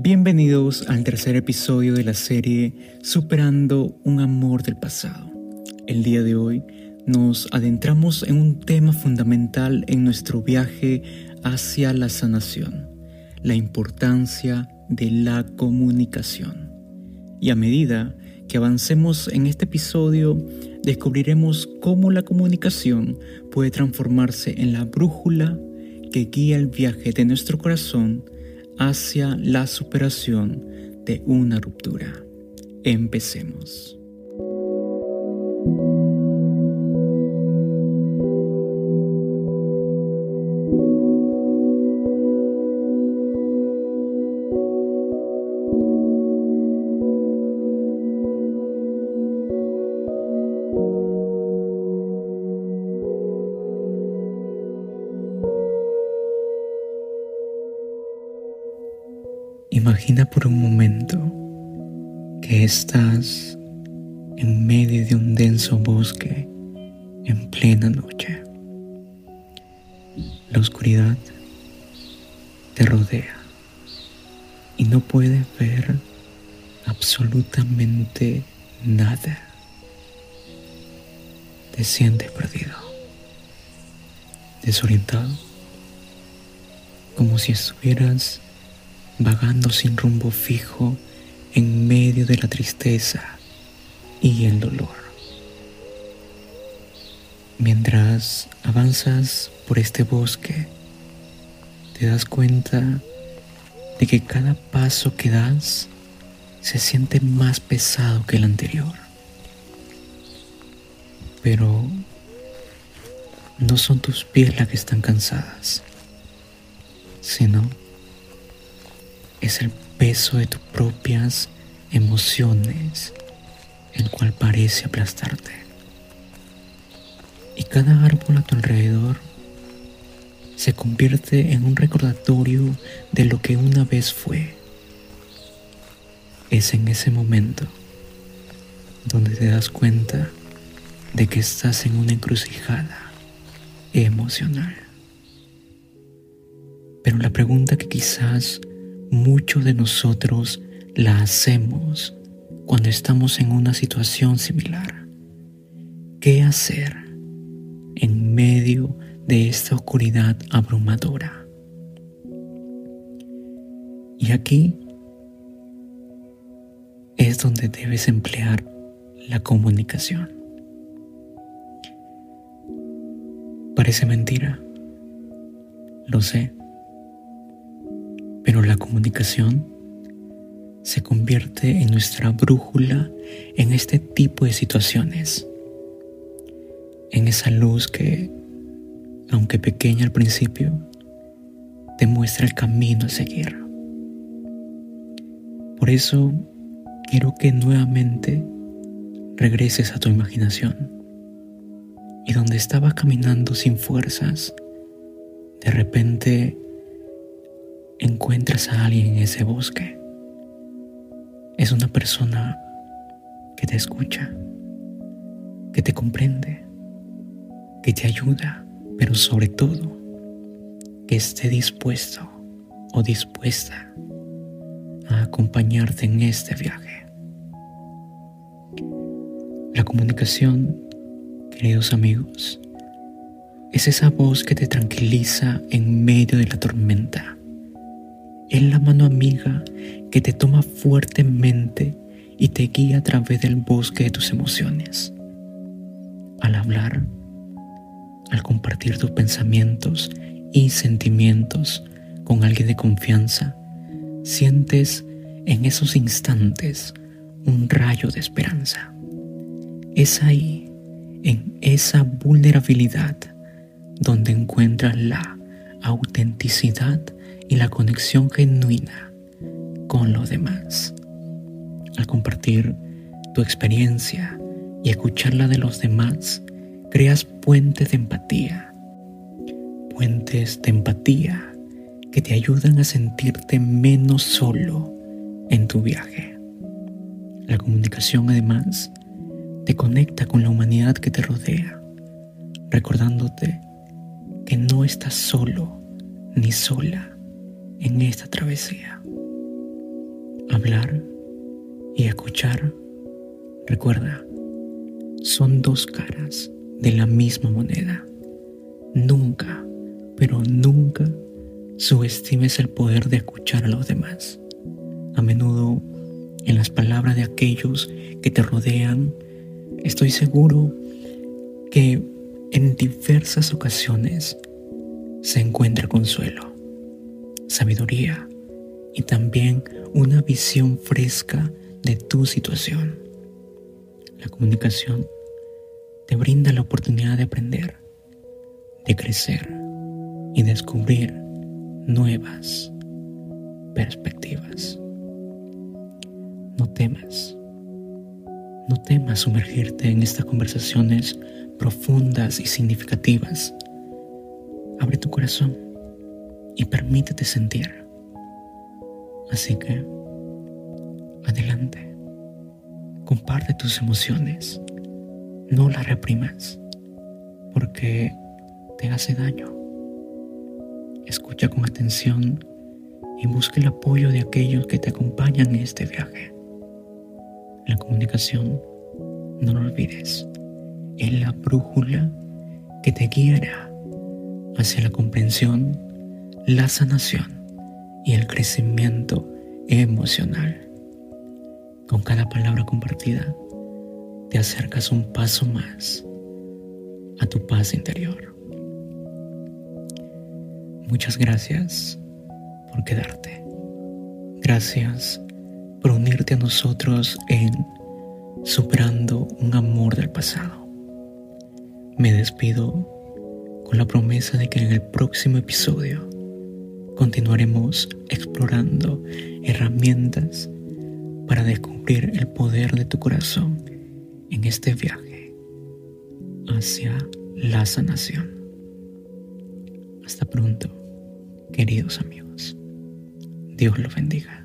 Bienvenidos al tercer episodio de la serie Superando un amor del pasado. El día de hoy nos adentramos en un tema fundamental en nuestro viaje hacia la sanación, la importancia de la comunicación. Y a medida que avancemos en este episodio, descubriremos cómo la comunicación puede transformarse en la brújula que guía el viaje de nuestro corazón hacia la superación de una ruptura. Empecemos. Imagina por un momento que estás en medio de un denso bosque en plena noche. La oscuridad te rodea y no puedes ver absolutamente nada. Te sientes perdido, desorientado, como si estuvieras vagando sin rumbo fijo en medio de la tristeza y el dolor. Mientras avanzas por este bosque, te das cuenta de que cada paso que das se siente más pesado que el anterior. Pero no son tus pies las que están cansadas, sino es el peso de tus propias emociones el cual parece aplastarte. Y cada árbol a tu alrededor se convierte en un recordatorio de lo que una vez fue. Es en ese momento donde te das cuenta de que estás en una encrucijada emocional. Pero la pregunta que quizás muchos de nosotros la hacemos cuando estamos en una situación similar. ¿Qué hacer en medio de esta oscuridad abrumadora? Y aquí es donde debes emplear la comunicación. Parece mentira, lo sé pero la comunicación se convierte en nuestra brújula en este tipo de situaciones, en esa luz que, aunque pequeña al principio, te muestra el camino a seguir. Por eso quiero que nuevamente regreses a tu imaginación y donde estabas caminando sin fuerzas, de repente encuentras a alguien en ese bosque. Es una persona que te escucha, que te comprende, que te ayuda, pero sobre todo que esté dispuesto o dispuesta a acompañarte en este viaje. La comunicación, queridos amigos, es esa voz que te tranquiliza en medio de la tormenta es la mano amiga que te toma fuertemente y te guía a través del bosque de tus emociones. Al hablar, al compartir tus pensamientos y sentimientos con alguien de confianza, sientes en esos instantes un rayo de esperanza. Es ahí, en esa vulnerabilidad, donde encuentras la autenticidad y la conexión genuina con los demás. Al compartir tu experiencia y escucharla de los demás, creas puentes de empatía. Puentes de empatía que te ayudan a sentirte menos solo en tu viaje. La comunicación además te conecta con la humanidad que te rodea, recordándote que no estás solo ni sola en esta travesía. Hablar y escuchar, recuerda, son dos caras de la misma moneda. Nunca, pero nunca subestimes el poder de escuchar a los demás. A menudo, en las palabras de aquellos que te rodean, estoy seguro que en diversas ocasiones se encuentra consuelo, sabiduría y también una visión fresca de tu situación. La comunicación te brinda la oportunidad de aprender, de crecer y descubrir nuevas perspectivas. No temas, no temas sumergirte en estas conversaciones profundas y significativas. Abre tu corazón y permítete sentir. Así que, adelante, comparte tus emociones, no las reprimas, porque te hace daño. Escucha con atención y busca el apoyo de aquellos que te acompañan en este viaje. La comunicación, no lo olvides, es la brújula que te guiará hacia la comprensión, la sanación y el crecimiento emocional. Con cada palabra compartida, te acercas un paso más a tu paz interior. Muchas gracias por quedarte. Gracias por unirte a nosotros en Superando un amor del pasado. Me despido con la promesa de que en el próximo episodio continuaremos explorando herramientas para descubrir el poder de tu corazón en este viaje hacia la sanación. Hasta pronto, queridos amigos. Dios los bendiga.